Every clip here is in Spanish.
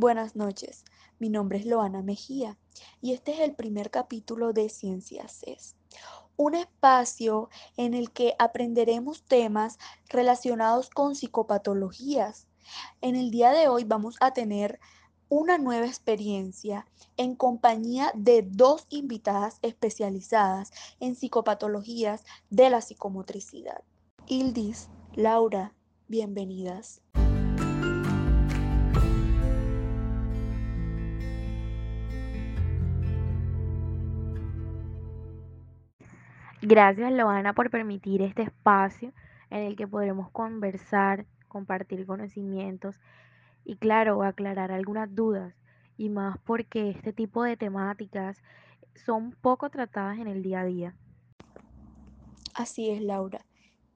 Buenas noches, mi nombre es Loana Mejía y este es el primer capítulo de Ciencias CES, un espacio en el que aprenderemos temas relacionados con psicopatologías. En el día de hoy vamos a tener una nueva experiencia en compañía de dos invitadas especializadas en psicopatologías de la psicomotricidad. Ildis, Laura, bienvenidas. Gracias, Loana, por permitir este espacio en el que podremos conversar, compartir conocimientos y, claro, aclarar algunas dudas. Y más porque este tipo de temáticas son poco tratadas en el día a día. Así es, Laura.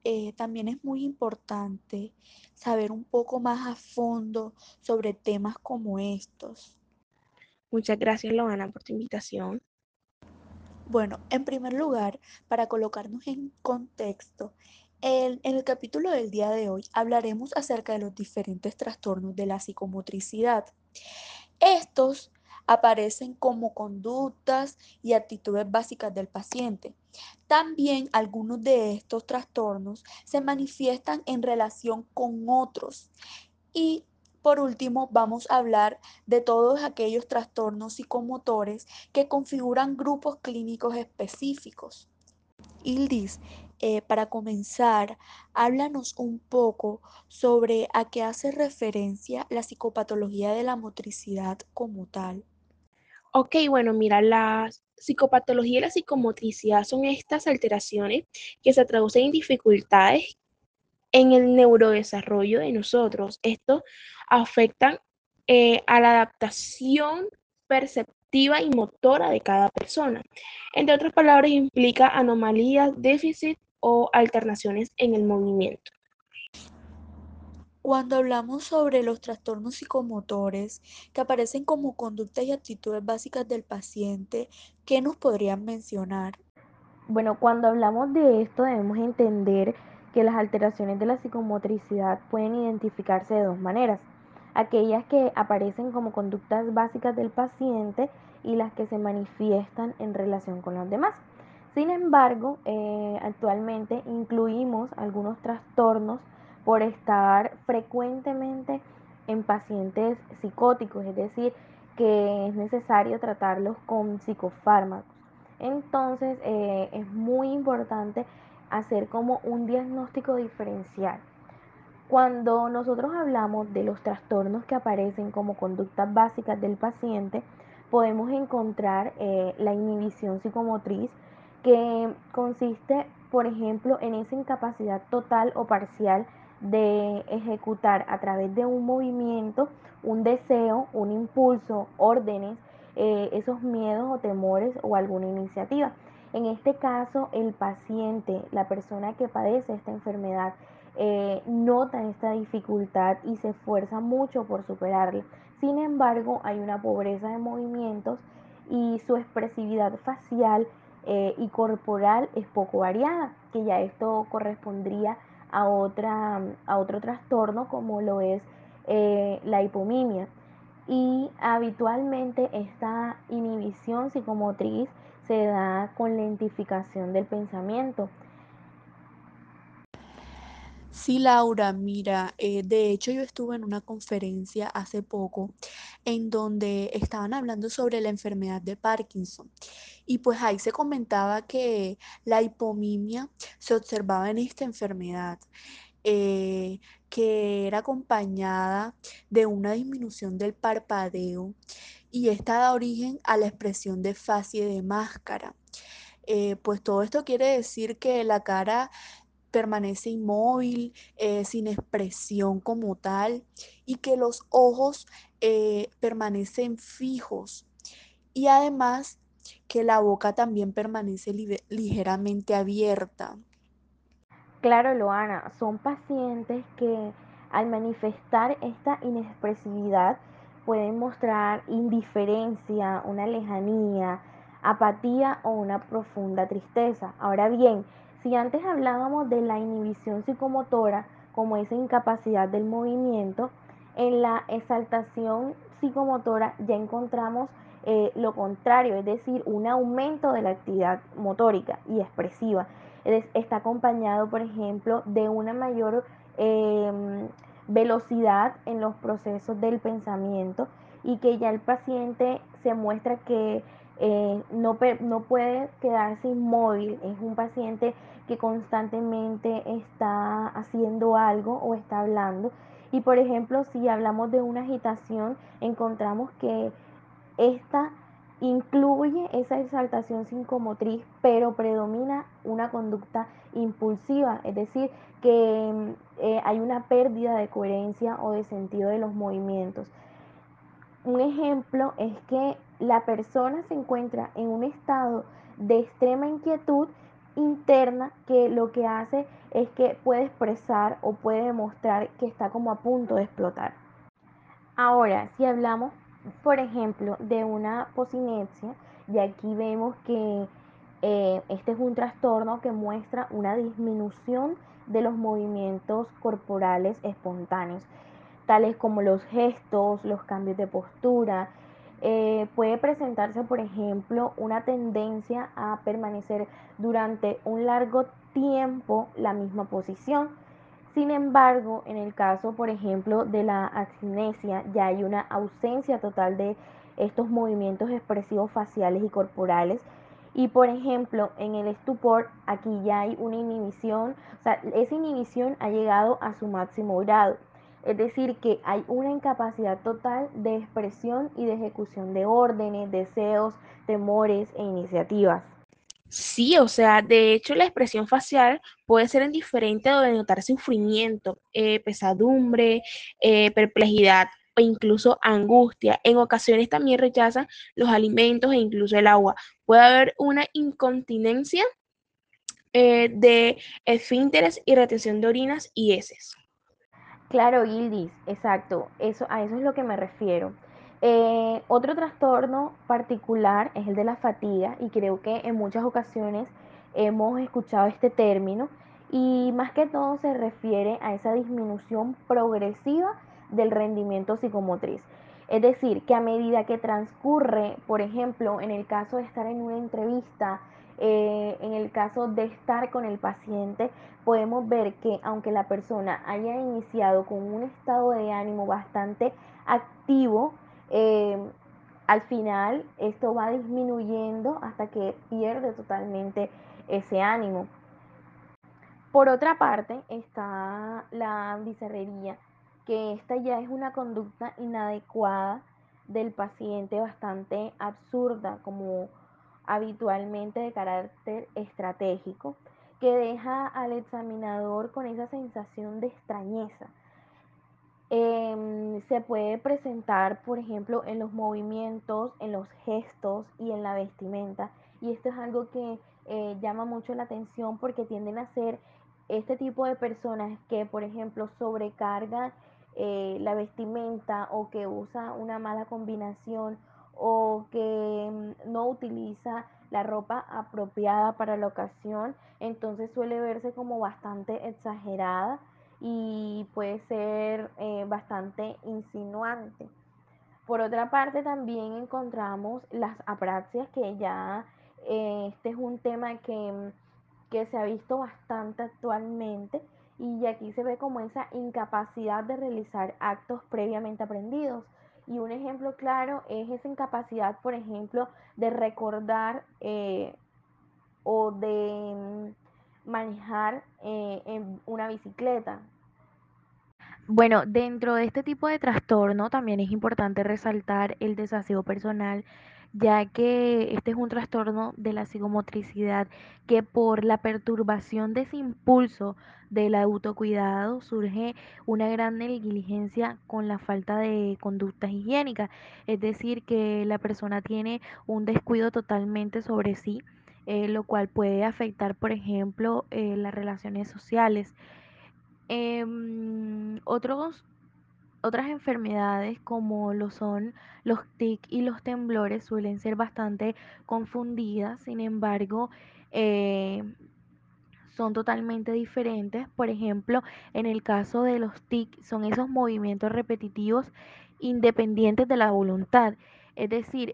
Eh, también es muy importante saber un poco más a fondo sobre temas como estos. Muchas gracias, Loana, por tu invitación. Bueno, en primer lugar, para colocarnos en contexto, en el capítulo del día de hoy hablaremos acerca de los diferentes trastornos de la psicomotricidad. Estos aparecen como conductas y actitudes básicas del paciente. También algunos de estos trastornos se manifiestan en relación con otros y por último, vamos a hablar de todos aquellos trastornos psicomotores que configuran grupos clínicos específicos. Ildis, eh, para comenzar, háblanos un poco sobre a qué hace referencia la psicopatología de la motricidad como tal. Ok, bueno, mira, la psicopatología y la psicomotricidad son estas alteraciones que se traducen en dificultades en el neurodesarrollo de nosotros. Esto afecta eh, a la adaptación perceptiva y motora de cada persona. Entre otras palabras, implica anomalías, déficit o alternaciones en el movimiento. Cuando hablamos sobre los trastornos psicomotores que aparecen como conductas y actitudes básicas del paciente, ¿qué nos podrían mencionar? Bueno, cuando hablamos de esto debemos entender que las alteraciones de la psicomotricidad pueden identificarse de dos maneras. Aquellas que aparecen como conductas básicas del paciente y las que se manifiestan en relación con los demás. Sin embargo, eh, actualmente incluimos algunos trastornos por estar frecuentemente en pacientes psicóticos, es decir, que es necesario tratarlos con psicofármacos. Entonces, eh, es muy importante hacer como un diagnóstico diferencial. Cuando nosotros hablamos de los trastornos que aparecen como conductas básicas del paciente, podemos encontrar eh, la inhibición psicomotriz, que consiste, por ejemplo, en esa incapacidad total o parcial de ejecutar a través de un movimiento, un deseo, un impulso, órdenes, eh, esos miedos o temores o alguna iniciativa. En este caso, el paciente, la persona que padece esta enfermedad, eh, nota esta dificultad y se esfuerza mucho por superarla. Sin embargo, hay una pobreza de movimientos y su expresividad facial eh, y corporal es poco variada, que ya esto correspondría a, otra, a otro trastorno como lo es eh, la hipomimia. Y habitualmente esta inhibición psicomotriz se da con lentificación del pensamiento. Sí, Laura, mira, eh, de hecho yo estuve en una conferencia hace poco en donde estaban hablando sobre la enfermedad de Parkinson y pues ahí se comentaba que la hipomimia se observaba en esta enfermedad. Eh, que era acompañada de una disminución del parpadeo y esta da origen a la expresión de facie de máscara. Eh, pues todo esto quiere decir que la cara permanece inmóvil, eh, sin expresión como tal, y que los ojos eh, permanecen fijos. Y además que la boca también permanece ligeramente abierta. Claro, Loana, son pacientes que al manifestar esta inexpresividad pueden mostrar indiferencia, una lejanía, apatía o una profunda tristeza. Ahora bien, si antes hablábamos de la inhibición psicomotora como esa incapacidad del movimiento, en la exaltación psicomotora ya encontramos eh, lo contrario, es decir, un aumento de la actividad motórica y expresiva. Es, está acompañado, por ejemplo, de una mayor eh, velocidad en los procesos del pensamiento y que ya el paciente se muestra que eh, no, no puede quedarse inmóvil, es un paciente que constantemente está haciendo algo o está hablando. Y por ejemplo, si hablamos de una agitación, encontramos que esta incluye esa exaltación psicomotriz, pero predomina una conducta impulsiva, es decir, que eh, hay una pérdida de coherencia o de sentido de los movimientos. Un ejemplo es que la persona se encuentra en un estado de extrema inquietud interna que lo que hace es que puede expresar o puede demostrar que está como a punto de explotar. Ahora, si hablamos, por ejemplo, de una posinepsia, y aquí vemos que eh, este es un trastorno que muestra una disminución de los movimientos corporales espontáneos, tales como los gestos, los cambios de postura. Eh, puede presentarse, por ejemplo, una tendencia a permanecer durante un largo tiempo la misma posición. Sin embargo, en el caso, por ejemplo, de la abstinesia, ya hay una ausencia total de estos movimientos expresivos faciales y corporales y por ejemplo, en el estupor, aquí ya hay una inhibición, o sea, esa inhibición ha llegado a su máximo grado. Es decir, que hay una incapacidad total de expresión y de ejecución de órdenes, deseos, temores e iniciativas. Sí, o sea, de hecho la expresión facial puede ser indiferente o denotar sufrimiento, eh, pesadumbre, eh, perplejidad o incluso angustia. En ocasiones también rechazan los alimentos e incluso el agua. Puede haber una incontinencia eh, de esfínteres y retención de orinas y heces. Claro, Gildis, exacto. Eso, a eso es lo que me refiero. Eh, otro trastorno particular es el de la fatiga y creo que en muchas ocasiones hemos escuchado este término y más que todo se refiere a esa disminución progresiva del rendimiento psicomotriz. Es decir, que a medida que transcurre, por ejemplo, en el caso de estar en una entrevista, eh, en el caso de estar con el paciente, podemos ver que aunque la persona haya iniciado con un estado de ánimo bastante activo, eh, al final esto va disminuyendo hasta que pierde totalmente ese ánimo. Por otra parte está la bizarrería, que esta ya es una conducta inadecuada del paciente bastante absurda, como habitualmente de carácter estratégico, que deja al examinador con esa sensación de extrañeza. Em, se puede presentar, por ejemplo, en los movimientos, en los gestos y en la vestimenta. Y esto es algo que eh, llama mucho la atención porque tienden a ser este tipo de personas que, por ejemplo, sobrecargan eh, la vestimenta o que usa una mala combinación o que mm, no utiliza la ropa apropiada para la ocasión, entonces suele verse como bastante exagerada y puede ser eh, bastante insinuante. Por otra parte, también encontramos las apraxias, que ya eh, este es un tema que, mm, que se ha visto bastante actualmente y aquí se ve como esa incapacidad de realizar actos previamente aprendidos. Y un ejemplo claro es esa incapacidad, por ejemplo, de recordar eh, o de mm, manejar eh, en una bicicleta. Bueno, dentro de este tipo de trastorno también es importante resaltar el desaseo personal ya que este es un trastorno de la psicomotricidad que por la perturbación de ese impulso del autocuidado surge una gran negligencia con la falta de conductas higiénicas, es decir, que la persona tiene un descuido totalmente sobre sí, eh, lo cual puede afectar, por ejemplo, eh, las relaciones sociales. Em, otros otras enfermedades como lo son los tics y los temblores suelen ser bastante confundidas, sin embargo, eh, son totalmente diferentes. Por ejemplo, en el caso de los TIC, son esos movimientos repetitivos independientes de la voluntad. Es decir,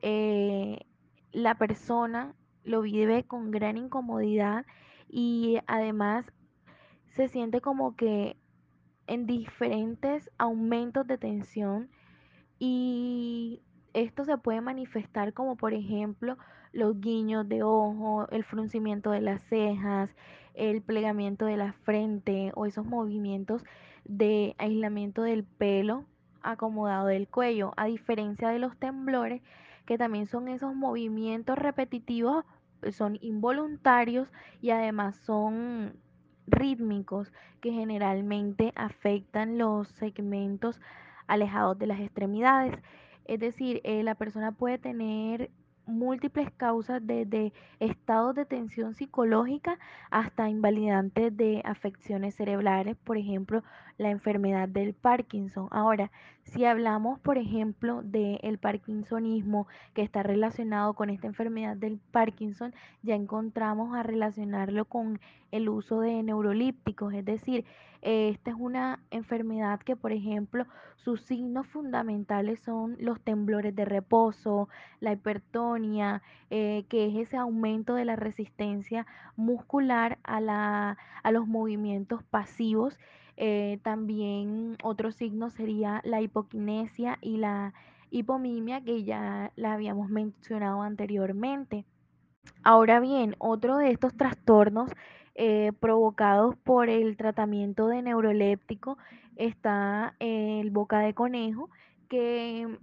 la persona lo vive con gran incomodidad y además se siente como que en diferentes aumentos de tensión y esto se puede manifestar como por ejemplo los guiños de ojo, el fruncimiento de las cejas, el plegamiento de la frente o esos movimientos de aislamiento del pelo acomodado del cuello, a diferencia de los temblores que también son esos movimientos repetitivos, son involuntarios y además son rítmicos que generalmente afectan los segmentos alejados de las extremidades. Es decir, eh, la persona puede tener múltiples causas desde estados de tensión psicológica hasta invalidantes de afecciones cerebrales, por ejemplo, la enfermedad del Parkinson. Ahora, si hablamos, por ejemplo, del parkinsonismo que está relacionado con esta enfermedad del Parkinson, ya encontramos a relacionarlo con el uso de neurolípticos, es decir, esta es una enfermedad que, por ejemplo, sus signos fundamentales son los temblores de reposo, la hipertonia, eh, que es ese aumento de la resistencia muscular a, la, a los movimientos pasivos. Eh, también otro signo sería la hipoquinesia y la hipomimia, que ya la habíamos mencionado anteriormente. Ahora bien, otro de estos trastornos eh, provocados por el tratamiento de neuroléptico está el boca de conejo, que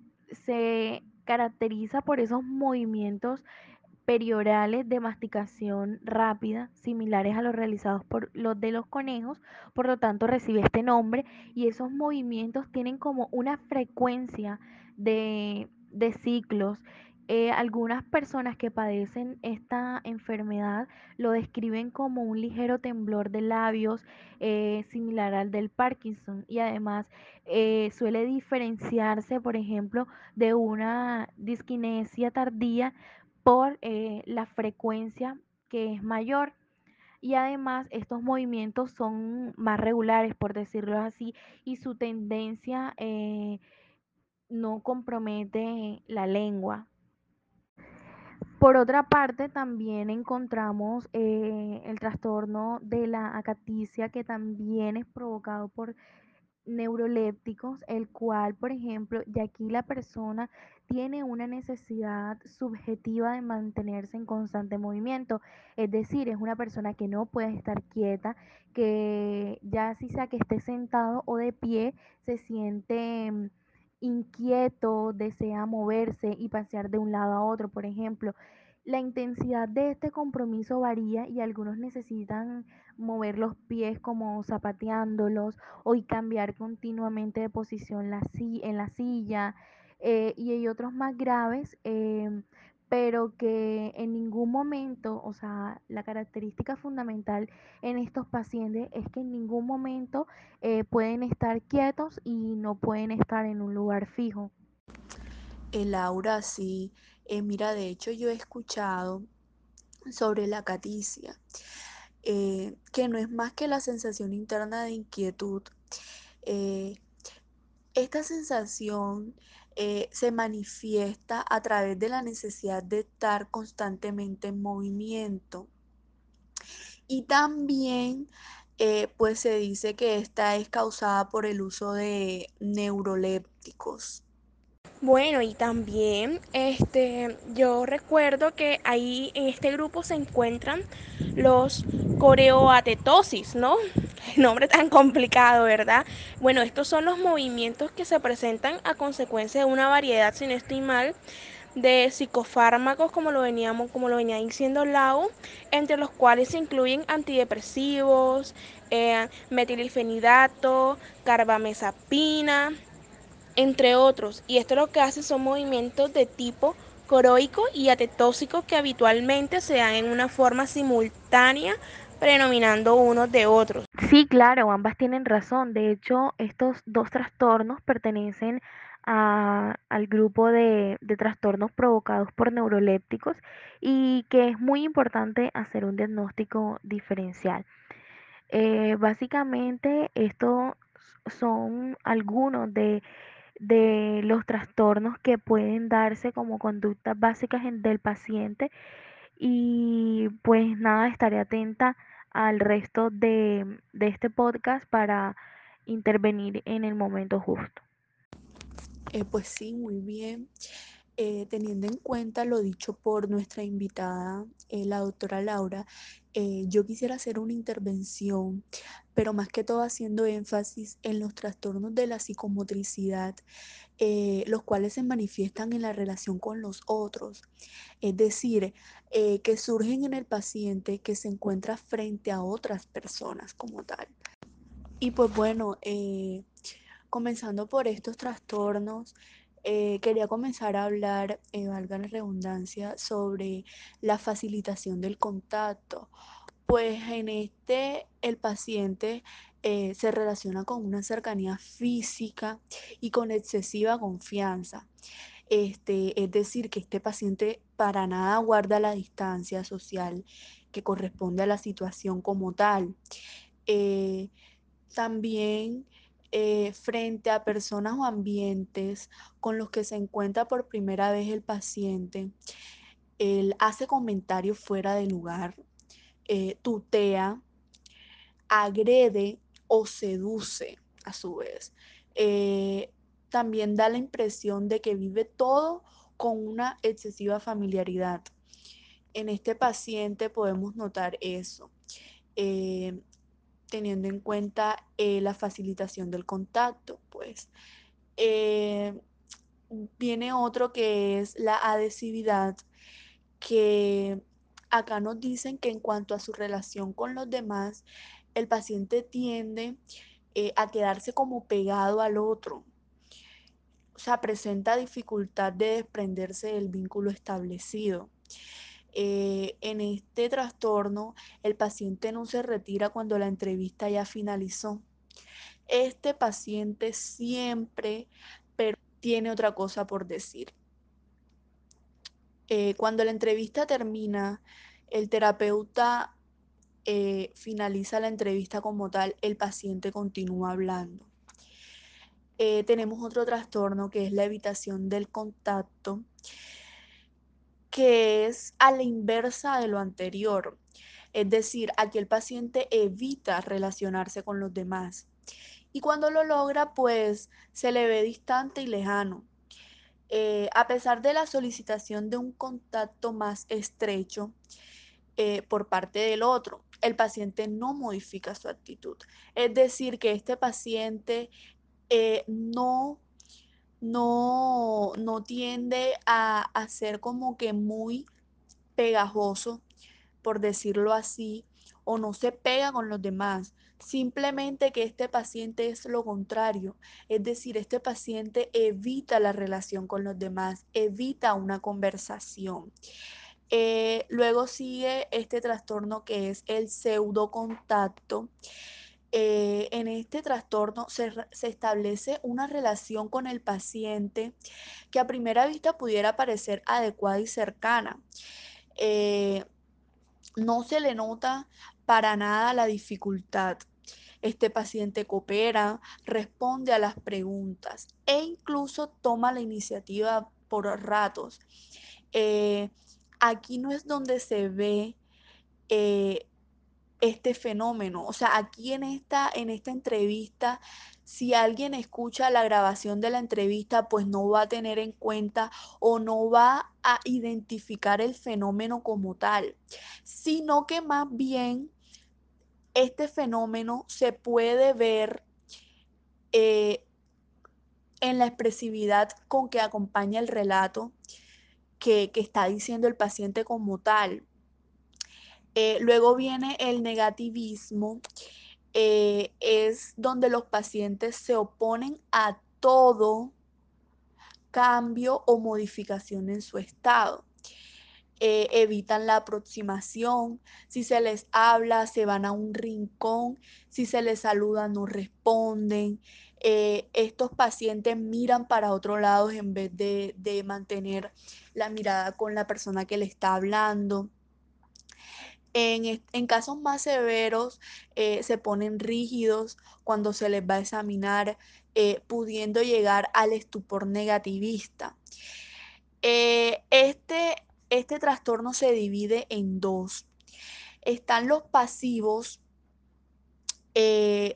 se caracteriza por esos movimientos periorales de masticación rápida, similares a los realizados por los de los conejos, por lo tanto recibe este nombre y esos movimientos tienen como una frecuencia de, de ciclos. Eh, algunas personas que padecen esta enfermedad lo describen como un ligero temblor de labios eh, similar al del Parkinson y además eh, suele diferenciarse, por ejemplo, de una disquinesia tardía por la frecuencia que es mayor. Y además estos movimientos son más regulares, por decirlo así, y su tendencia no compromete la lengua. Por otra parte, también encontramos eh, el trastorno de la acaticia que también es provocado por neurolépticos, el cual, por ejemplo, y aquí la persona tiene una necesidad subjetiva de mantenerse en constante movimiento, es decir, es una persona que no puede estar quieta, que ya si sea que esté sentado o de pie, se siente mm, inquieto, desea moverse y pasear de un lado a otro, por ejemplo. La intensidad de este compromiso varía y algunos necesitan mover los pies como zapateándolos o cambiar continuamente de posición en la silla. Eh, y hay otros más graves, em, pero que en ningún momento, o sea, la característica fundamental en estos pacientes es que en ningún momento eh, pueden estar quietos y no pueden estar en un lugar fijo. El Laura, sí. Eh, mira, de hecho yo he escuchado sobre la caticia, eh, que no es más que la sensación interna de inquietud. esta sensación eh, se manifiesta a través de la necesidad de estar constantemente en movimiento. Y también eh, pues se dice que esta es causada por el uso de neurolépticos. Bueno, y también este, yo recuerdo que ahí en este grupo se encuentran los coreoatetosis, ¿no? Nombre tan complicado, ¿verdad? Bueno, estos son los movimientos que se presentan a consecuencia de una variedad, si no estoy mal, de psicofármacos, como lo, veníamos, como lo venía diciendo Lau, entre los cuales se incluyen antidepresivos, eh, metilfenidato, carbamazepina, entre otros. Y esto lo que hace son movimientos de tipo coroico y atetóxico que habitualmente se dan en una forma simultánea predominando unos de otros. Sí, claro, ambas tienen razón. De hecho, estos dos trastornos pertenecen al grupo de, trastornos provocados por neurolépticos y que es muy importante hacer un diagnóstico diferencial. Eh, básicamente estos son algunos de, los trastornos que pueden darse como conductas básicas del paciente y pues nada, estaré atenta al resto de, de este podcast para intervenir en el momento justo. Eh, pues sí, muy bien. Eh, teniendo en cuenta lo dicho por nuestra invitada, eh, la doctora Laura, eh, yo quisiera hacer una intervención, pero más que todo haciendo énfasis en los trastornos de la psicomotricidad, los cuales se manifiestan en la relación con los otros, es decir, que surgen en el paciente que se encuentra frente a otras personas como tal. Y pues bueno, comenzando por estos trastornos, eh, quería comenzar a hablar, eh, valga la redundancia, sobre la facilitación del contacto. Pues en este el paciente eh, se relaciona con una cercanía física y con excesiva confianza. Este, es decir, que este paciente para nada guarda la distancia social que corresponde a la situación como tal. También eh, frente a personas o ambientes con los que se encuentra por primera vez el paciente, él hace comentarios fuera de lugar, eh, tutea, agrede o seduce a su vez. Eh, también da la impresión de que vive todo con una excesiva familiaridad. En este paciente podemos notar eso. Teniendo en cuenta eh, la facilitación del contacto, pues. Eh, viene otro que es la adhesividad, que acá nos dicen que en cuanto a su relación con los demás, el paciente tiende eh, a quedarse como pegado al otro. O sea, presenta dificultad de desprenderse del vínculo establecido. Eh, en este trastorno, el paciente no se retira cuando la entrevista ya finalizó. Este paciente siempre tiene otra cosa por decir. Eh, cuando la entrevista termina, el terapeuta eh, finaliza la entrevista como tal, el paciente continúa hablando. Tenemos otro trastorno que es la evitación del contacto, que es a la inversa de lo anterior. Es decir, aquí el paciente evita relacionarse con los demás. Y cuando lo logra, pues se le ve distante y lejano. Eh, a pesar de la solicitación de un contacto más estrecho eh, por parte del otro, el paciente no modifica su actitud. Es decir, que este paciente eh, no, no, no tiende a, a ser como que muy pegajoso, por decirlo así, o no se pega con los demás. Simplemente que este paciente es lo contrario, es decir, este paciente evita la relación con los demás, evita una conversación. Eh, luego sigue este trastorno que es el pseudocontacto. Eh, en este trastorno se, establece una relación con el paciente que a primera vista pudiera parecer adecuada y cercana. Eh, no se le nota para nada la dificultad. Este paciente coopera, responde a las preguntas e incluso toma la iniciativa por ratos. Eh, aquí no es donde se ve este fenómeno. O sea, aquí en esta, en esta entrevista, si alguien escucha la grabación de la entrevista, pues no va a tener en cuenta o no va a identificar el fenómeno como tal, sino que más bien este fenómeno se puede ver eh, en la expresividad con que acompaña el relato que, que está diciendo el paciente como tal. Eh, luego viene el negativismo, eh, es donde los pacientes se oponen a todo cambio o modificación en su estado. eh, evitan la aproximación, si se les habla se van a un rincón, si se les saluda no responden. Estos pacientes miran para otro lado en vez de, de mantener la mirada con la persona que le está hablando. En, casos más severos eh, se ponen rígidos cuando se les va a examinar, eh, pudiendo llegar al estupor negativista. Eh, este, este trastorno se divide en dos. Están los pasivos,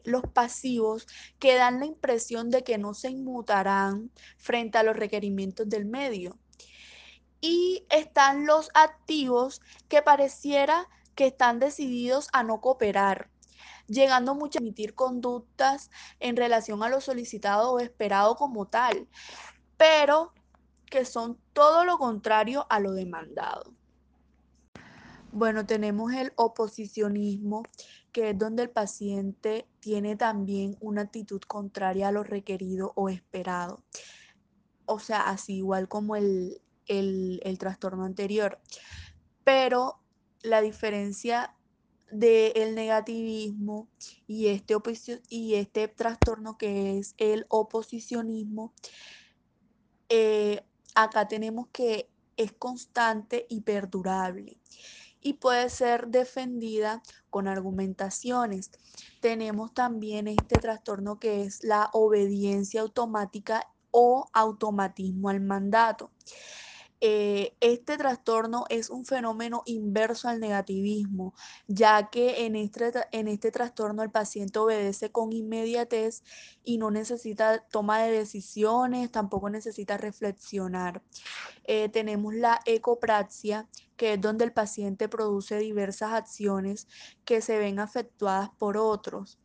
los pasivos que dan la impresión de que no se inmutarán frente a los requerimientos del medio. Y están los activos que pareciera que están decididos a no cooperar, llegando mucho a emitir conductas en relación a lo solicitado o esperado como tal, pero que son todo lo contrario a lo demandado. Bueno, tenemos el oposicionismo, que es donde el paciente tiene también una actitud contraria a lo requerido o esperado. O sea, así igual como el, el, el trastorno anterior. Pero la diferencia del negativismo y este, y este trastorno que es el oposicionismo, eh, acá tenemos que es constante y perdurable y puede ser defendida con argumentaciones. Tenemos también este trastorno que es la obediencia automática o automatismo al mandato. Eh, este trastorno es un fenómeno inverso al negativismo, ya que en este, en este trastorno el paciente obedece con inmediatez y no necesita toma de decisiones, tampoco necesita reflexionar. Eh, tenemos la ecopraxia, que es donde el paciente produce diversas acciones que se ven afectuadas por otros.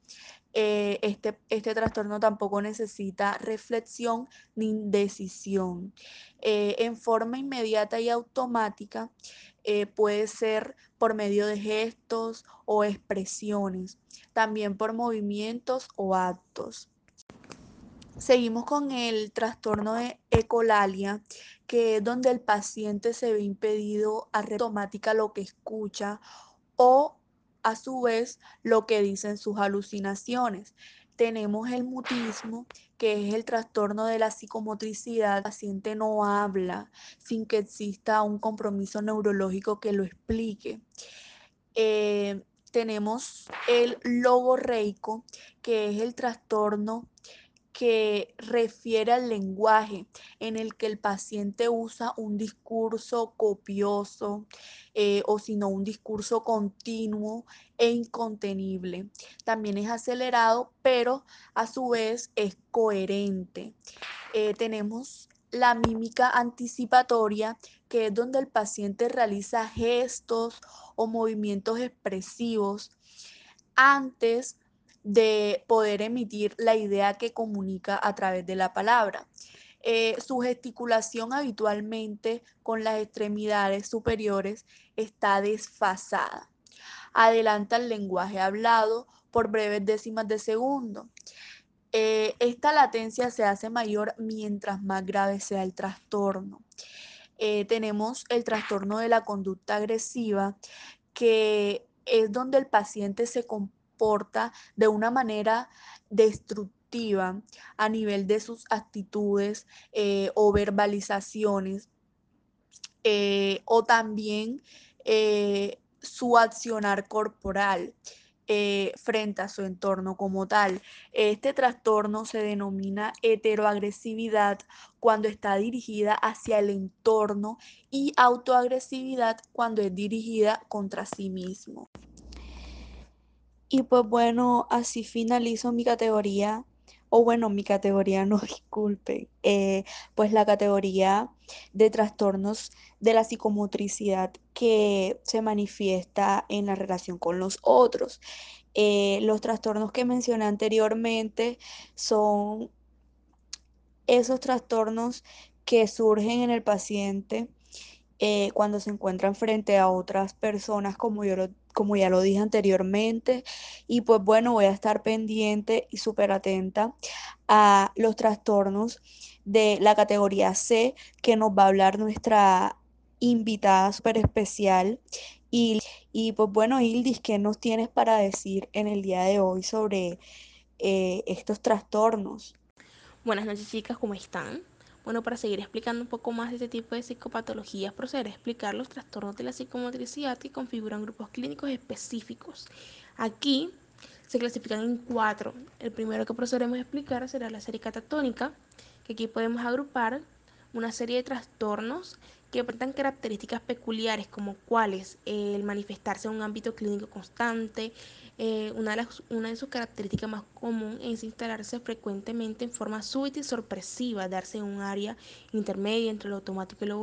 Eh, este, este, trastorno tampoco necesita reflexión ni decisión. Eh, en forma inmediata y automática eh, puede ser por medio de gestos o expresiones, también por movimientos o actos. Seguimos con el trastorno de ecolalia, que es donde el paciente se ve impedido a automática lo que escucha o a su vez lo que dicen sus alucinaciones. Tenemos el mutismo, que es el trastorno de la psicomotricidad. El paciente no habla sin que exista un compromiso neurológico que lo explique. Eh, tenemos el logorreico, que es el trastorno que refiere al lenguaje en el que el paciente usa un discurso copioso eh, o sino un discurso continuo e incontenible. También es acelerado, pero a su vez es coherente. Eh, tenemos la mímica anticipatoria, que es donde el paciente realiza gestos o movimientos expresivos antes de poder emitir la idea que comunica a través de la palabra. Eh, su gesticulación habitualmente con las extremidades superiores está desfasada. Adelanta el lenguaje hablado por breves décimas de segundo. Eh, esta latencia se hace mayor mientras más grave sea el trastorno. Eh, tenemos el trastorno de la conducta agresiva, que es donde el paciente se comporta comporta de una manera destructiva a nivel de sus actitudes eh, o verbalizaciones eh, o también eh, su accionar corporal. frente a su entorno como tal. Este trastorno se denomina heteroagresividad cuando está dirigida hacia el entorno y autoagresividad cuando es dirigida contra sí mismo. Y pues bueno, así finalizo mi categoría, o bueno, mi categoría no, disculpen, eh, pues la categoría de trastornos de la psicomotricidad que se manifiesta en la relación con los otros. Eh, los trastornos que mencioné anteriormente son esos trastornos que surgen en el paciente eh, cuando se encuentran frente a otras personas, como yo lo como ya lo dije anteriormente. Y pues bueno, voy a estar pendiente y súper atenta a los trastornos de la categoría C que nos va a hablar nuestra invitada súper especial. Y, y pues bueno, Ildis, ¿qué nos tienes para decir en el día de hoy sobre eh, estos trastornos? Buenas noches chicas, ¿cómo están? Bueno, para seguir explicando un poco más de este tipo de psicopatologías, procederé a explicar los trastornos de la psicomotricidad que configuran grupos clínicos específicos. Aquí se clasifican en cuatro. El primero que procederemos a explicar será la serie catatónica, que aquí podemos agrupar una serie de trastornos que presentan características peculiares como cuáles el manifestarse en un ámbito clínico constante, eh, una, de las, una, de sus características más comunes es instalarse frecuentemente en forma súbita y sorpresiva, darse en un área intermedia entre lo automático y lo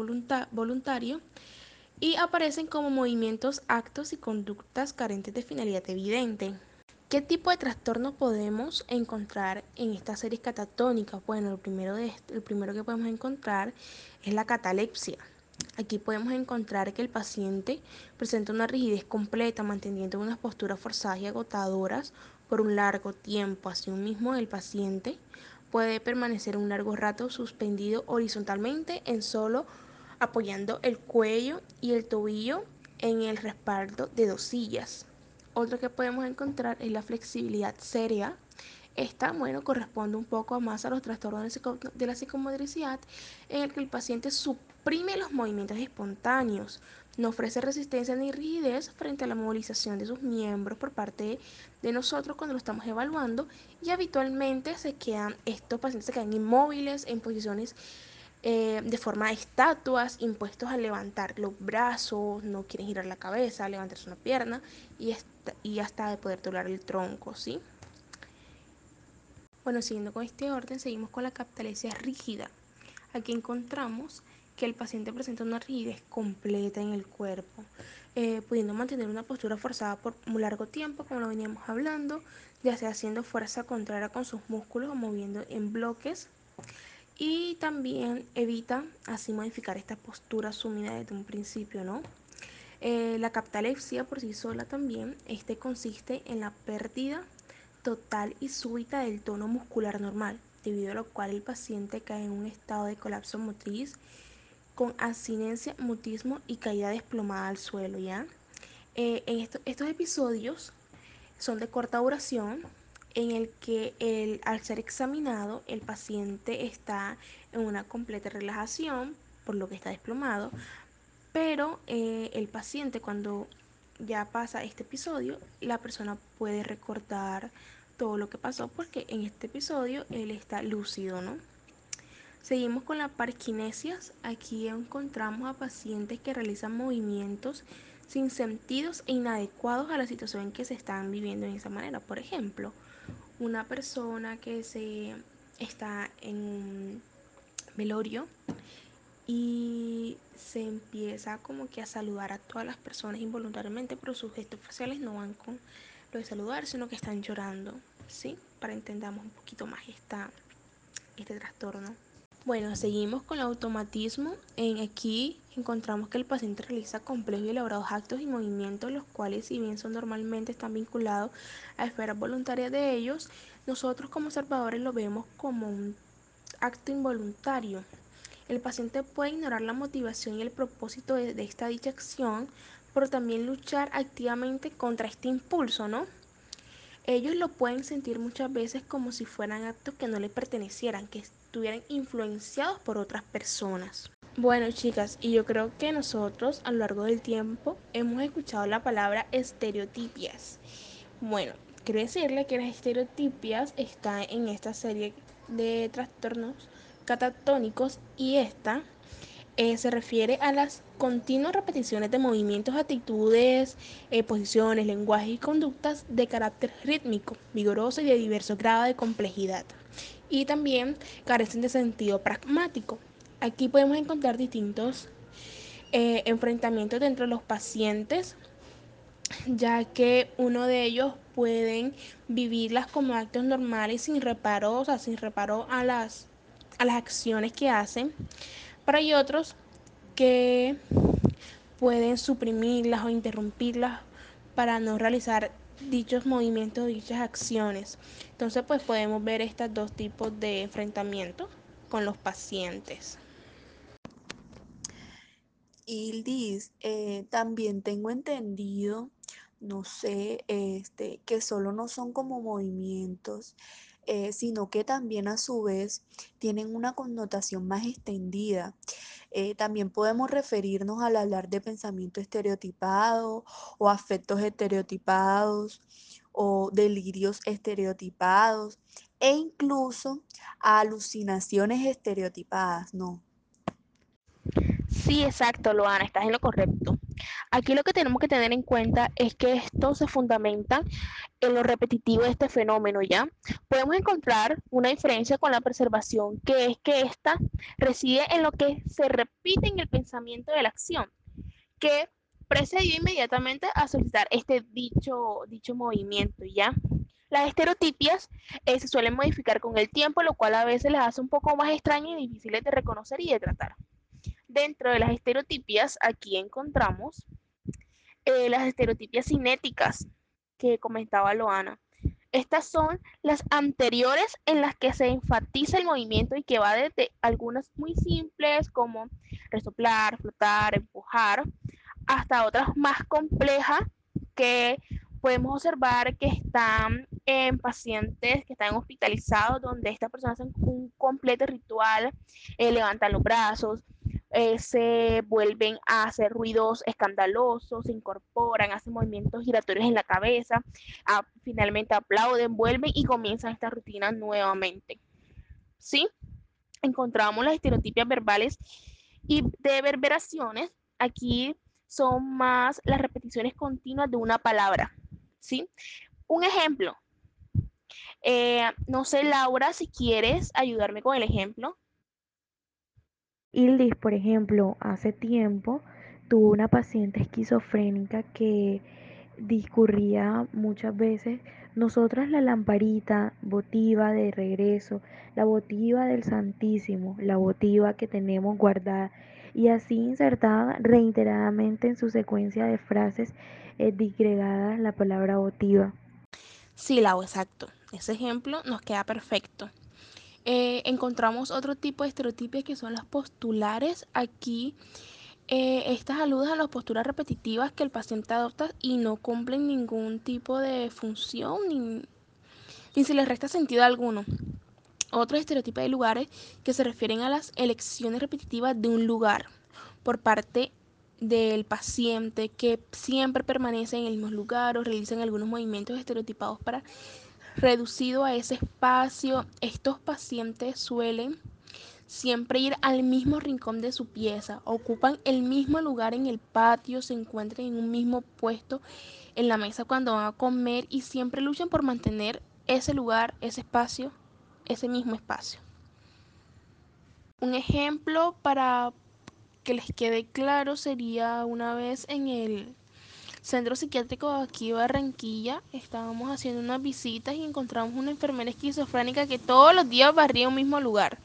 voluntario, y aparecen como movimientos, actos y conductas carentes de finalidad evidente. ¿Qué tipo de trastorno podemos encontrar en estas series catatónicas? Bueno, el primero, de el primero que podemos encontrar es la catalepsia. Aquí podemos encontrar que el paciente presenta una rigidez completa, manteniendo unas posturas forzadas y agotadoras por un largo tiempo. Asimismo, el paciente puede permanecer un largo rato suspendido horizontalmente en solo apoyando el cuello y el tobillo en el respaldo de dos sillas. Otro que podemos encontrar es la flexibilidad seria. Esta, bueno, corresponde un poco más a los trastornos de la psicomotricidad, en el que el paciente suprime los movimientos espontáneos, no ofrece resistencia ni rigidez frente a la movilización de sus miembros por parte de nosotros cuando lo estamos evaluando y habitualmente se quedan, estos pacientes se quedan inmóviles en posiciones eh, de forma de estatuas, impuestos a levantar los brazos, no quieren girar la cabeza, levantarse una pierna y, hasta de poder doblar el tronco, ¿sí? Bueno, siguiendo con este orden, seguimos con la captalesia rígida. Aquí encontramos que el paciente presenta una rigidez completa en el cuerpo, eh, pudiendo mantener una postura forzada por un largo tiempo, como lo veníamos hablando, ya sea haciendo fuerza contraria con sus músculos o moviendo en bloques y también evita así modificar esta postura sumida desde un principio, ¿no? Eh, la captalepsia por sí sola también, este consiste en la pérdida total y súbita del tono muscular normal, debido a lo cual el paciente cae en un estado de colapso motriz con abstinencia, mutismo y caída desplomada al suelo, ¿ya? Eh, estos episodios son de corta duración, en el que el, al ser examinado el paciente está en una completa relajación, por lo que está desplomado, pero eh, el paciente cuando ya pasa este episodio, la persona puede recordar todo lo que pasó porque en este episodio él está lúcido, ¿no? Seguimos con la parquinesias. Aquí encontramos a pacientes que realizan movimientos sin sentidos e inadecuados a la situación que se están viviendo en esa manera. Por ejemplo, una persona que se está en velorio y se empieza como que a saludar a todas las personas involuntariamente, pero sus gestos faciales no van con lo de saludar, sino que están llorando, ¿sí? Para entendamos un poquito más esta, este trastorno. Bueno, seguimos con el automatismo. En aquí encontramos que el paciente realiza complejos y elaborados actos y movimientos, los cuales si bien son normalmente están vinculados a esferas voluntarias de ellos, nosotros como observadores lo vemos como un acto involuntario. El paciente puede ignorar la motivación y el propósito de, de esta dicha acción, pero también luchar activamente contra este impulso, ¿no? Ellos lo pueden sentir muchas veces como si fueran actos que no le pertenecieran, que estuvieran influenciados por otras personas. Bueno, chicas, y yo creo que nosotros a lo largo del tiempo hemos escuchado la palabra estereotipias. Bueno, quiero decirle que las estereotipias están en esta serie de trastornos catatónicos y esta eh, se refiere a las continuas repeticiones de movimientos, actitudes, eh, posiciones, lenguajes y conductas de carácter rítmico, vigoroso y de diverso grado de complejidad. Y también carecen de sentido pragmático. Aquí podemos encontrar distintos eh, enfrentamientos dentro de los pacientes, ya que uno de ellos pueden vivirlas como actos normales sin reparo, o sea, sin reparo a las, a las acciones que hacen pero hay otros que pueden suprimirlas o interrumpirlas para no realizar dichos movimientos, dichas acciones. Entonces, pues podemos ver estos dos tipos de enfrentamientos con los pacientes. Ildis, eh, también tengo entendido, no sé, este, que solo no son como movimientos, eh, sino que también a su vez tienen una connotación más extendida. Eh, también podemos referirnos al hablar de pensamiento estereotipado o afectos estereotipados o delirios estereotipados e incluso a alucinaciones estereotipadas, ¿no? Sí, exacto, Loana, estás en lo correcto. Aquí lo que tenemos que tener en cuenta es que esto se fundamenta en lo repetitivo de este fenómeno, ¿ya? Podemos encontrar una diferencia con la preservación, que es que esta reside en lo que se repite en el pensamiento de la acción, que precedió inmediatamente a solicitar este dicho, dicho movimiento, ¿ya? Las estereotipias eh, se suelen modificar con el tiempo, lo cual a veces las hace un poco más extrañas y difíciles de reconocer y de tratar. Dentro de las estereotipias, aquí encontramos eh, las estereotipias cinéticas que comentaba Loana. Estas son las anteriores en las que se enfatiza el movimiento y que va desde algunas muy simples como resoplar, flotar, empujar, hasta otras más complejas que podemos observar que están en pacientes que están hospitalizados, donde estas personas hacen un completo ritual, eh, levantan los brazos, eh, se vuelven a hacer ruidos escandalosos, se incorporan, hacen movimientos giratorios en la cabeza, finalmente aplauden, vuelven y comienzan esta rutina nuevamente. ¿Sí? Encontramos las estereotipias verbales y de verberaciones. Aquí son más las repeticiones continuas de una palabra. ¿Sí? Un ejemplo. Eh, no sé, Laura, si quieres ayudarme con el ejemplo. Ildis, por ejemplo, hace tiempo tuvo una paciente esquizofrénica que discurría muchas veces, nosotras la lamparita votiva de regreso, la votiva del Santísimo, la votiva que tenemos guardada, y así insertada reiteradamente en su secuencia de frases eh, la palabra votiva. Sí, Lau, exacto. Ese ejemplo nos queda perfecto. Eh, encontramos otro tipo de estereotipias que son las postulares. Aquí eh, estas aludan a las posturas repetitivas que el paciente adopta y no cumplen ningún tipo de función ni, ni se les resta sentido alguno. Otros estereotipos de lugares que se refieren a las elecciones repetitivas de un lugar por parte del paciente que siempre permanece en el mismo lugar o realizan algunos movimientos estereotipados para reducido a ese espacio. Estos pacientes suelen siempre ir al mismo rincón de su pieza, ocupan el mismo lugar en el patio, se encuentran en un mismo puesto en la mesa cuando van a comer y siempre luchan por mantener ese lugar, ese espacio, ese mismo espacio. Un ejemplo para que les quede claro sería una vez en el centro psiquiátrico aquí Barranquilla, estábamos haciendo unas visitas y encontramos una enfermera esquizofrénica que todos los días barría un mismo lugar,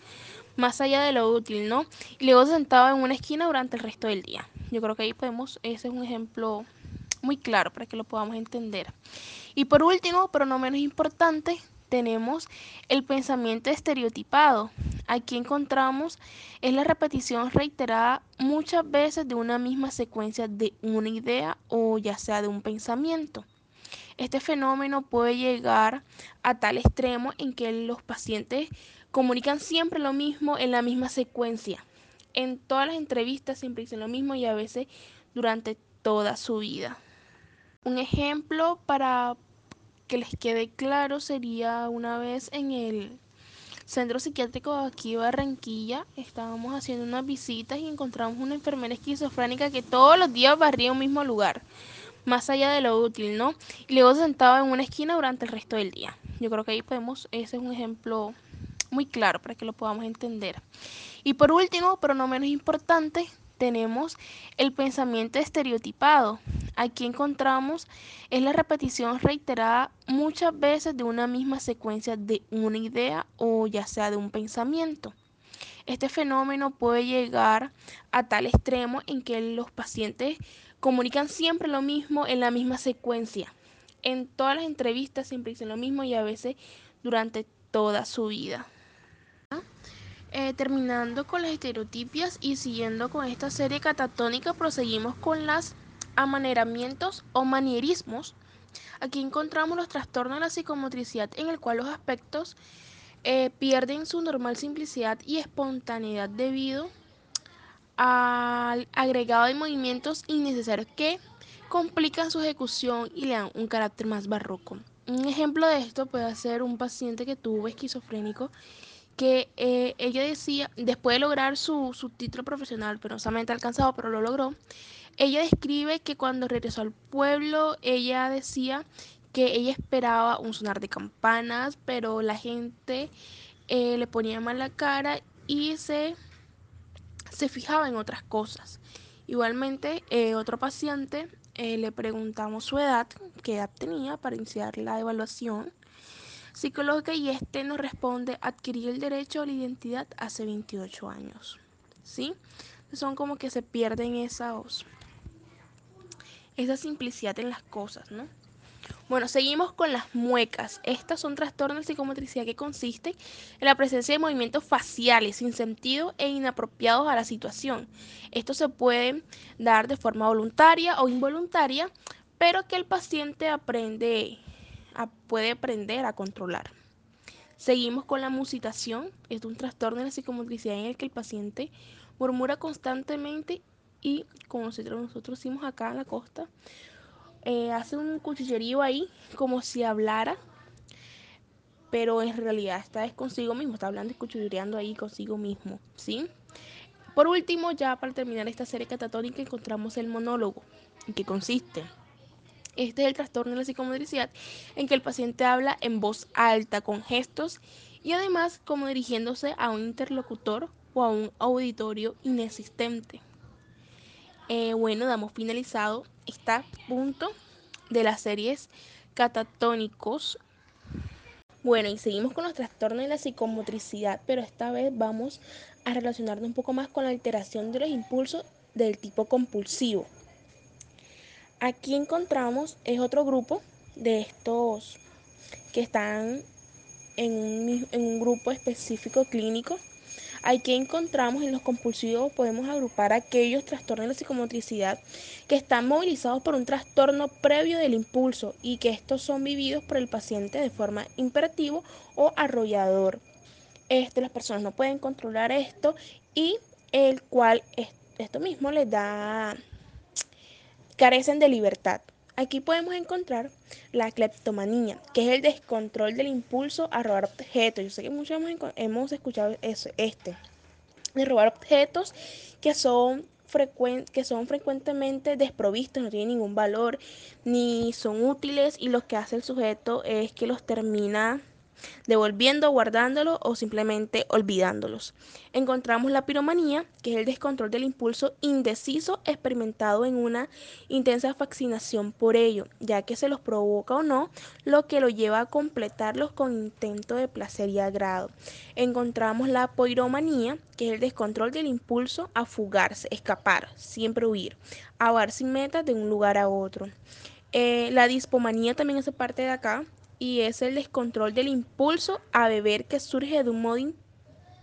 más allá de lo útil, ¿no? Y luego se sentaba en una esquina durante el resto del día. Yo creo que ahí podemos, ese es un ejemplo muy claro para que lo podamos entender. Y por último, pero no menos importante, tenemos el pensamiento estereotipado. Aquí encontramos es la repetición reiterada muchas veces de una misma secuencia de una idea o ya sea de un pensamiento. Este fenómeno puede llegar a tal extremo en que los pacientes comunican siempre lo mismo en la misma secuencia. En todas las entrevistas siempre dicen lo mismo y a veces durante toda su vida. Un ejemplo para que les quede claro sería una vez en el centro psiquiátrico aquí Barranquilla, estábamos haciendo unas visitas y encontramos una enfermera esquizofrénica que todos los días barría un mismo lugar, más allá de lo útil, ¿no? Y luego se sentaba en una esquina durante el resto del día. Yo creo que ahí podemos, ese es un ejemplo muy claro para que lo podamos entender. Y por último, pero no menos importante, tenemos el pensamiento estereotipado. Aquí encontramos es la repetición reiterada muchas veces de una misma secuencia de una idea o ya sea de un pensamiento. Este fenómeno puede llegar a tal extremo en que los pacientes comunican siempre lo mismo en la misma secuencia. En todas las entrevistas siempre dicen lo mismo y a veces durante toda su vida. Eh, terminando con las estereotipias y siguiendo con esta serie catatónica, proseguimos con los amaneramientos o manierismos. Aquí encontramos los trastornos de la psicomotricidad en el cual los aspectos eh, pierden su normal simplicidad y espontaneidad debido al agregado de movimientos innecesarios que complican su ejecución y le dan un carácter más barroco. Un ejemplo de esto puede ser un paciente que tuvo esquizofrénico que eh, ella decía, después de lograr su, su título profesional, penosamente alcanzado, pero lo logró, ella describe que cuando regresó al pueblo, ella decía que ella esperaba un sonar de campanas, pero la gente eh, le ponía mal la cara y se, se fijaba en otras cosas. Igualmente, eh, otro paciente le preguntamos su edad, qué edad tenía para iniciar la evaluación psicológica y este nos responde adquirir el derecho a la identidad hace 28 años. ¿Sí? Son como que se pierden esos, esa simplicidad en las cosas, ¿no? Bueno, seguimos con las muecas. Estas son trastornos de psicomotricidad que consisten en la presencia de movimientos faciales sin sentido e inapropiados a la situación. Estos se pueden dar de forma voluntaria o involuntaria, pero que el paciente aprende puede aprender a controlar. Seguimos con la musitación, es un trastorno de la psicomotricidad en el que el paciente murmura constantemente y como nosotros, nosotros hicimos acá en la costa, eh, hace un cuchillerío ahí como si hablara, pero en realidad está es consigo mismo, está hablando y cuchillereando ahí consigo mismo, ¿sí? Por último, ya para terminar esta serie catatónica, encontramos el monólogo, en que consiste este es el trastorno de la psicomotricidad en que el paciente habla en voz alta, con gestos y además como dirigiéndose a un interlocutor o a un auditorio inexistente. Eh, bueno, damos finalizado este punto de las series catatónicos. Bueno, y seguimos con los trastornos de la psicomotricidad, pero esta vez vamos a relacionarnos un poco más con la alteración de los impulsos del tipo compulsivo. Aquí encontramos, es otro grupo de estos que están en un, en un grupo específico clínico. Aquí encontramos en los compulsivos, podemos agrupar aquellos trastornos de la psicomotricidad que están movilizados por un trastorno previo del impulso y que estos son vividos por el paciente de forma imperativo o arrollador. Este, las personas no pueden controlar esto y el cual esto mismo les da carecen de libertad. Aquí podemos encontrar la cleptomanía, que es el descontrol del impulso a robar objetos. Yo sé que muchos hemos, escuchado eso, este, de robar objetos que son, que son frecuentemente desprovistos, no tienen ningún valor, ni son útiles y lo que hace el sujeto es que los termina devolviendo, guardándolo o simplemente olvidándolos. Encontramos la piromanía, que es el descontrol del impulso indeciso experimentado en una intensa fascinación por ello, ya que se los provoca o no, lo que lo lleva a completarlos con intento de placer y agrado. Encontramos la poiromanía, que es el descontrol del impulso a fugarse, escapar, siempre huir, a ver sin metas de un lugar a otro. Eh, la dispomanía también hace parte de acá, y es el descontrol del impulso a beber que surge de un modo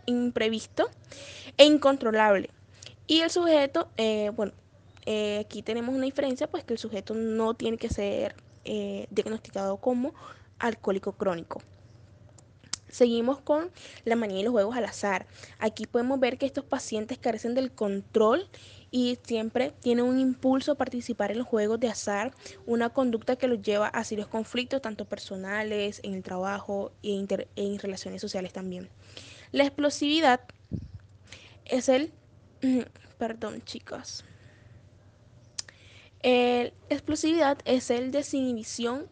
imprevisto e incontrolable. Y el sujeto, eh, bueno, eh, aquí tenemos una diferencia, pues que el sujeto no tiene que ser eh, diagnosticado como alcohólico crónico. Seguimos con la manía de los juegos al azar. Aquí podemos ver que estos pacientes carecen del control y siempre tienen un impulso a participar en los juegos de azar, una conducta que los lleva a serios conflictos, tanto personales, en el trabajo y en relaciones sociales también. La explosividad es el... Perdón, chicas. La explosividad es el desinhibición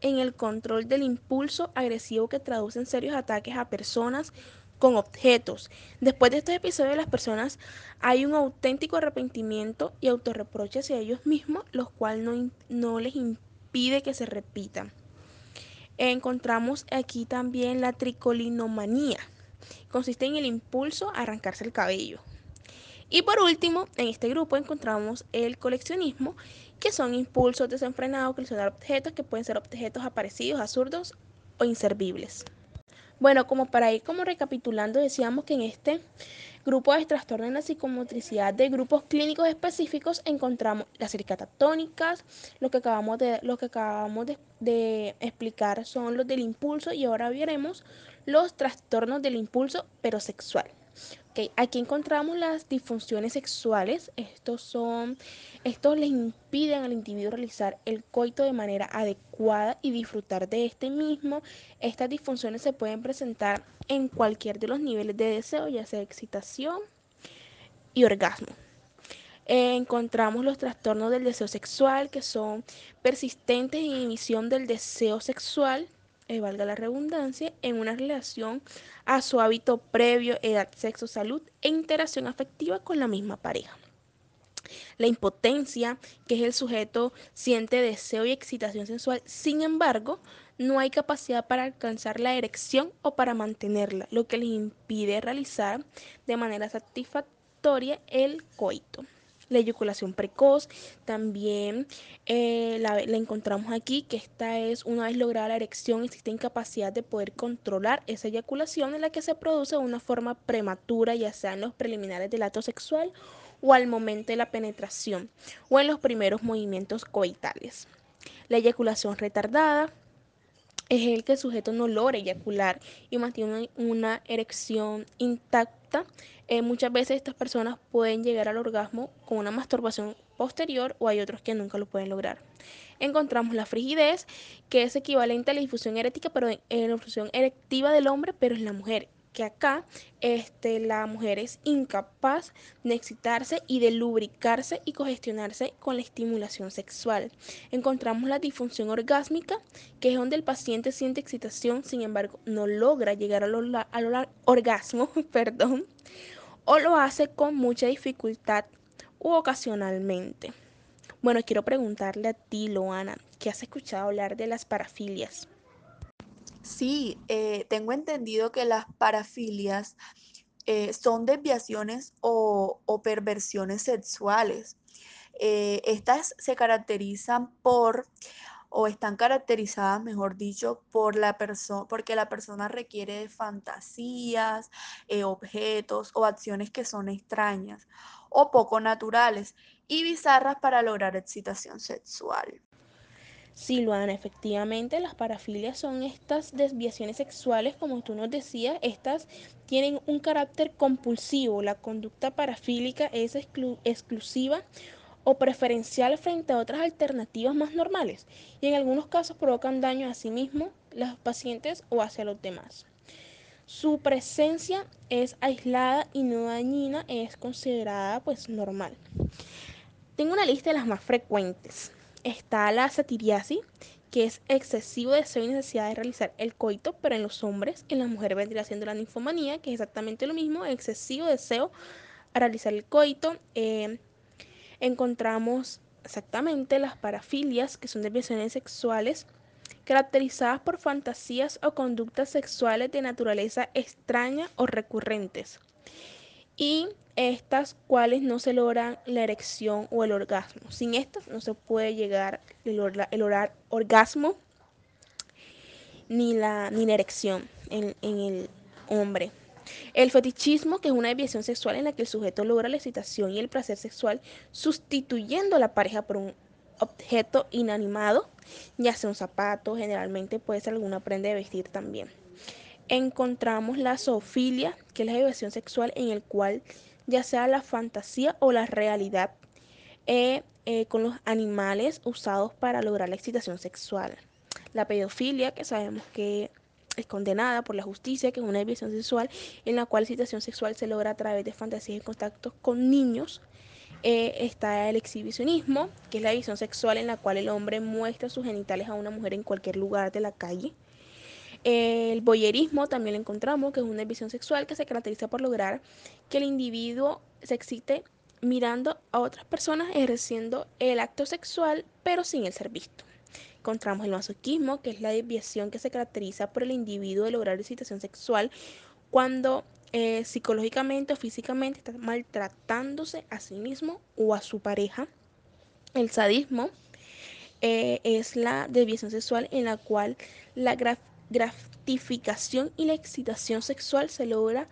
en el control del impulso agresivo que traduce en serios ataques a personas con objetos. Después de estos episodios, las personas hay un auténtico arrepentimiento y autorreproche hacia ellos mismos, los cuales no, no les impide que se repitan. Encontramos aquí también la tricolinomanía. Consiste en el impulso a arrancarse el cabello. Y por último, en este grupo encontramos el coleccionismo, que son impulsos desenfrenados, coleccionar objetos que pueden ser objetos aparecidos, absurdos o inservibles. Bueno, como para ir como recapitulando, decíamos que en este grupo de trastornos en la psicomotricidad de grupos clínicos específicos encontramos las tónicas, lo que acabamos de, lo que acabamos de explicar son los del impulso y ahora veremos los trastornos del impulso pero sexual. Aquí encontramos las disfunciones sexuales. Estos son, estos les impiden al individuo realizar el coito de manera adecuada y disfrutar de este mismo. Estas disfunciones se pueden presentar en cualquier de los niveles de deseo, ya sea excitación y orgasmo. Eh, encontramos los trastornos del deseo sexual, que son persistentes en emisión del deseo sexual, eh, valga la redundancia, en una relación a su hábito previo, edad, sexo, salud e interacción afectiva con la misma pareja. La impotencia, que es el sujeto siente deseo y excitación sensual, sin embargo, no hay capacidad para alcanzar la erección o para mantenerla, lo que les impide realizar de manera satisfactoria el coito la eyaculación precoz, también eh, la, encontramos aquí, que esta es una vez lograda la erección, existe incapacidad de poder controlar esa eyaculación en la que se produce de una forma prematura, ya sea en los preliminares del acto sexual o al momento de la penetración o en los primeros movimientos coitales. La eyaculación retardada, es el que el sujeto no logra eyacular y mantiene una erección intacta. Eh, muchas veces estas personas pueden llegar al orgasmo con una masturbación posterior o hay otros que nunca lo pueden lograr. Encontramos la frigidez, que es equivalente a la difusión erética, pero en, la difusión erectiva del hombre, pero en la mujer que acá este, la mujer es incapaz de excitarse y de lubricarse y congestionarse con la estimulación sexual. Encontramos la disfunción orgásmica, que es donde el paciente siente excitación, sin embargo no logra llegar al orgasmo, perdón, o lo hace con mucha dificultad u ocasionalmente. Bueno, quiero preguntarle a ti, Loana, ¿qué has escuchado hablar de las parafilias? Sí, eh, tengo entendido que las parafilias eh, son desviaciones o, perversiones sexuales. Eh, estas se caracterizan por, o están caracterizadas, mejor dicho, por la persona, porque la persona requiere de fantasías, objetos o acciones que son extrañas o poco naturales y bizarras para lograr excitación sexual. Sí, Luana, efectivamente las parafilias son estas desviaciones sexuales, como tú nos decías, estas tienen un carácter compulsivo. La conducta parafílica es exclusiva o preferencial frente a otras alternativas más normales y en algunos casos provocan daño a sí mismo, los pacientes o hacia los demás. Su presencia es aislada y no dañina, es considerada pues normal. Tengo una lista de las más frecuentes está la satiriasis, que es excesivo deseo y necesidad de realizar el coito, pero en los hombres, en las mujeres vendría siendo la ninfomanía, que es exactamente lo mismo, excesivo deseo a realizar el coito. Eh, encontramos exactamente las parafilias, que son desviaciones sexuales caracterizadas por fantasías o conductas sexuales de naturaleza extraña o recurrentes. Y estas cuales no se logran la erección o el orgasmo. Sin estas no se puede llegar el, orar, orgasmo ni la, ni erección en, en el hombre. El fetichismo, que es una desviación sexual en la que el sujeto logra la excitación y el placer sexual sustituyendo a la pareja por un objeto inanimado, ya sea un zapato, generalmente puede ser alguna prenda de vestir también. Encontramos la zoofilia, que es la desviación sexual en el cual ya sea la fantasía o la realidad, eh, eh, con los animales usados para lograr la excitación sexual. La pedofilia, que sabemos que es condenada por la justicia, que es una desviación sexual en la cual la excitación sexual se logra a través de fantasías y contactos con niños. Eh, está el exhibicionismo, que es la visión sexual en la cual el hombre muestra sus genitales a una mujer en cualquier lugar de la calle. El boyerismo también lo encontramos, que es una visión sexual que se caracteriza por lograr que el individuo se excite mirando a otras personas ejerciendo el acto sexual, pero sin el ser visto. Encontramos el masoquismo, que es la desviación que se caracteriza por el individuo de lograr excitación sexual cuando eh, psicológicamente o físicamente está maltratándose a sí mismo o a su pareja. El sadismo eh, es la desviación sexual en la cual la, gratificación y la excitación sexual se logra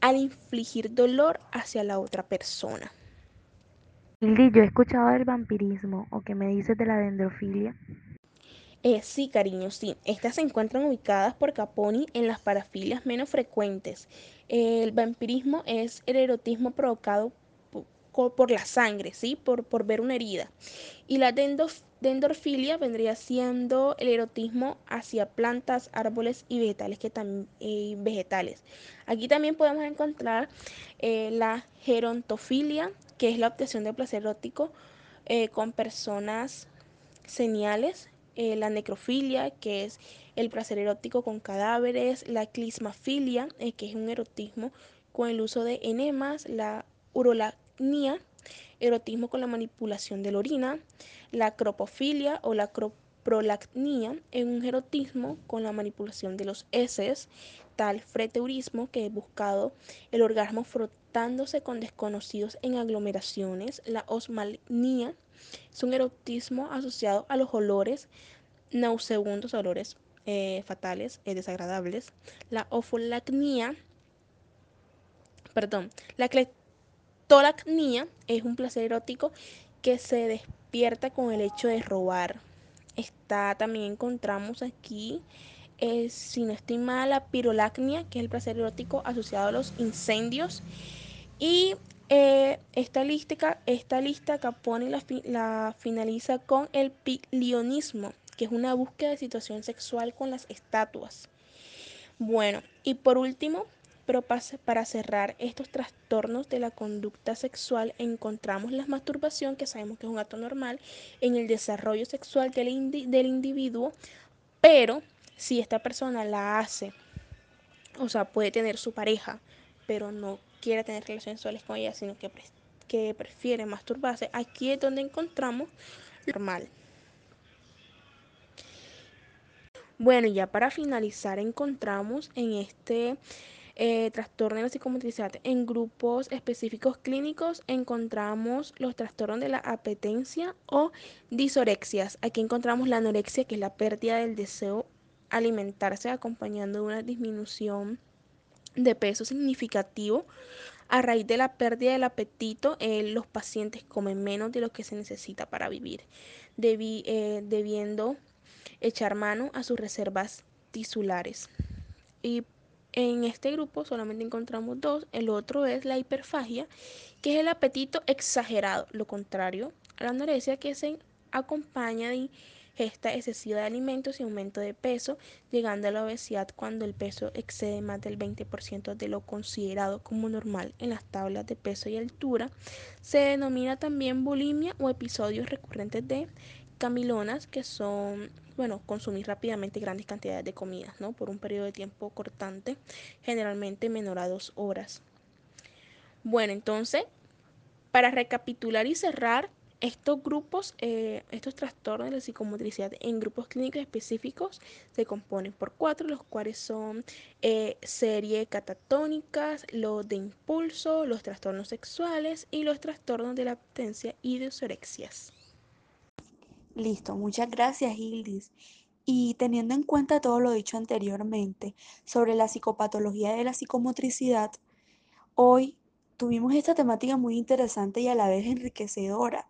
al infligir dolor hacia la otra persona. Yo he escuchado del vampirismo, o qué me dices de la dendrofilia. Eh, sí, cariño, sí. Estas se encuentran ubicadas por Caponi en las parafilias menos frecuentes. el vampirismo es el erotismo provocado por la sangre, ¿sí? Por, ver una herida. Y la dendorfilia vendría siendo el erotismo hacia plantas, árboles y vegetales, eh. Aquí también podemos encontrar eh, la gerontofilia, que es la obtención de placer erótico con personas señales, eh, la necrofilia, que es el placer erótico con cadáveres, la clismafilia, eh, que es un erotismo con el uso de enemas, la urolacnia, erotismo con la manipulación de la orina, la cropofilia o la croprolacnia, es un erotismo con la manipulación de los heces, tal freteurismo que he buscado el orgasmo con desconocidos en aglomeraciones, la osmalnia, es un erotismo asociado a los olores nauseabundos, olores eh, fatales, eh, desagradables. La ofolacnia, perdón, la cleptolacnia es un placer erótico que se despierta con el hecho de robar. Está, también encontramos aquí, eh, si no la pirolacnia, que es el placer erótico asociado a los incendios. Y eh, esta, lista, esta lista Capone la, la finaliza con el pilionismo, que es una búsqueda de situación sexual con las estatuas. Bueno, y por último, para cerrar estos trastornos de la conducta sexual, encontramos la masturbación, que sabemos que es un acto normal en el desarrollo sexual del, del individuo, pero si esta persona la hace, o sea, puede tener su pareja, pero no quiere tener relaciones sexuales con ella, sino que, que prefiere masturbarse, aquí es donde encontramos lo normal. Bueno, ya para finalizar encontramos en este eh, trastorno de la psicomotricidad en grupos específicos clínicos encontramos los trastornos de la apetencia o disorexias. Aquí encontramos la anorexia, que es la pérdida del deseo alimentarse acompañando de una disminución de peso significativo. A raíz de la pérdida del apetito, eh, los pacientes comen menos de lo que se necesita para vivir, debi eh, debiendo echar mano a sus reservas tisulares. Y en este grupo solamente encontramos dos. El otro es la hiperfagia, que es el apetito exagerado, lo contrario a la anorexia que se acompaña de ingesta excesiva de alimentos y aumento de peso, llegando a la obesidad cuando el peso excede más del 20% de lo considerado como normal en las tablas de peso y altura. Se denomina también bulimia o episodios recurrentes de camilonas, que son, bueno, consumir rápidamente grandes cantidades de comidas, ¿no? Por un periodo de tiempo cortante, generalmente menor a dos horas. Bueno, entonces, para recapitular y cerrar, estos grupos, eh, estos trastornos de la psicomotricidad en grupos clínicos específicos se componen por cuatro, los cuales son eh, serie catatónicas, los de impulso, los trastornos sexuales y los trastornos de la abstencia y de orexias. Listo, muchas gracias Hildis. Y teniendo en cuenta todo lo dicho anteriormente sobre la psicopatología de la psicomotricidad, hoy tuvimos esta temática muy interesante y a la vez enriquecedora,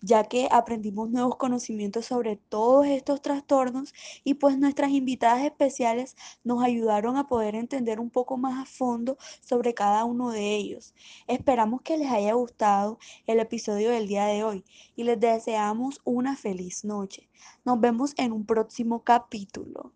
ya que aprendimos nuevos conocimientos sobre todos estos trastornos y pues nuestras invitadas especiales nos ayudaron a poder entender un poco más a fondo sobre cada uno de ellos. Esperamos que les haya gustado el episodio del día de hoy y les deseamos una feliz noche. Nos vemos en un próximo capítulo.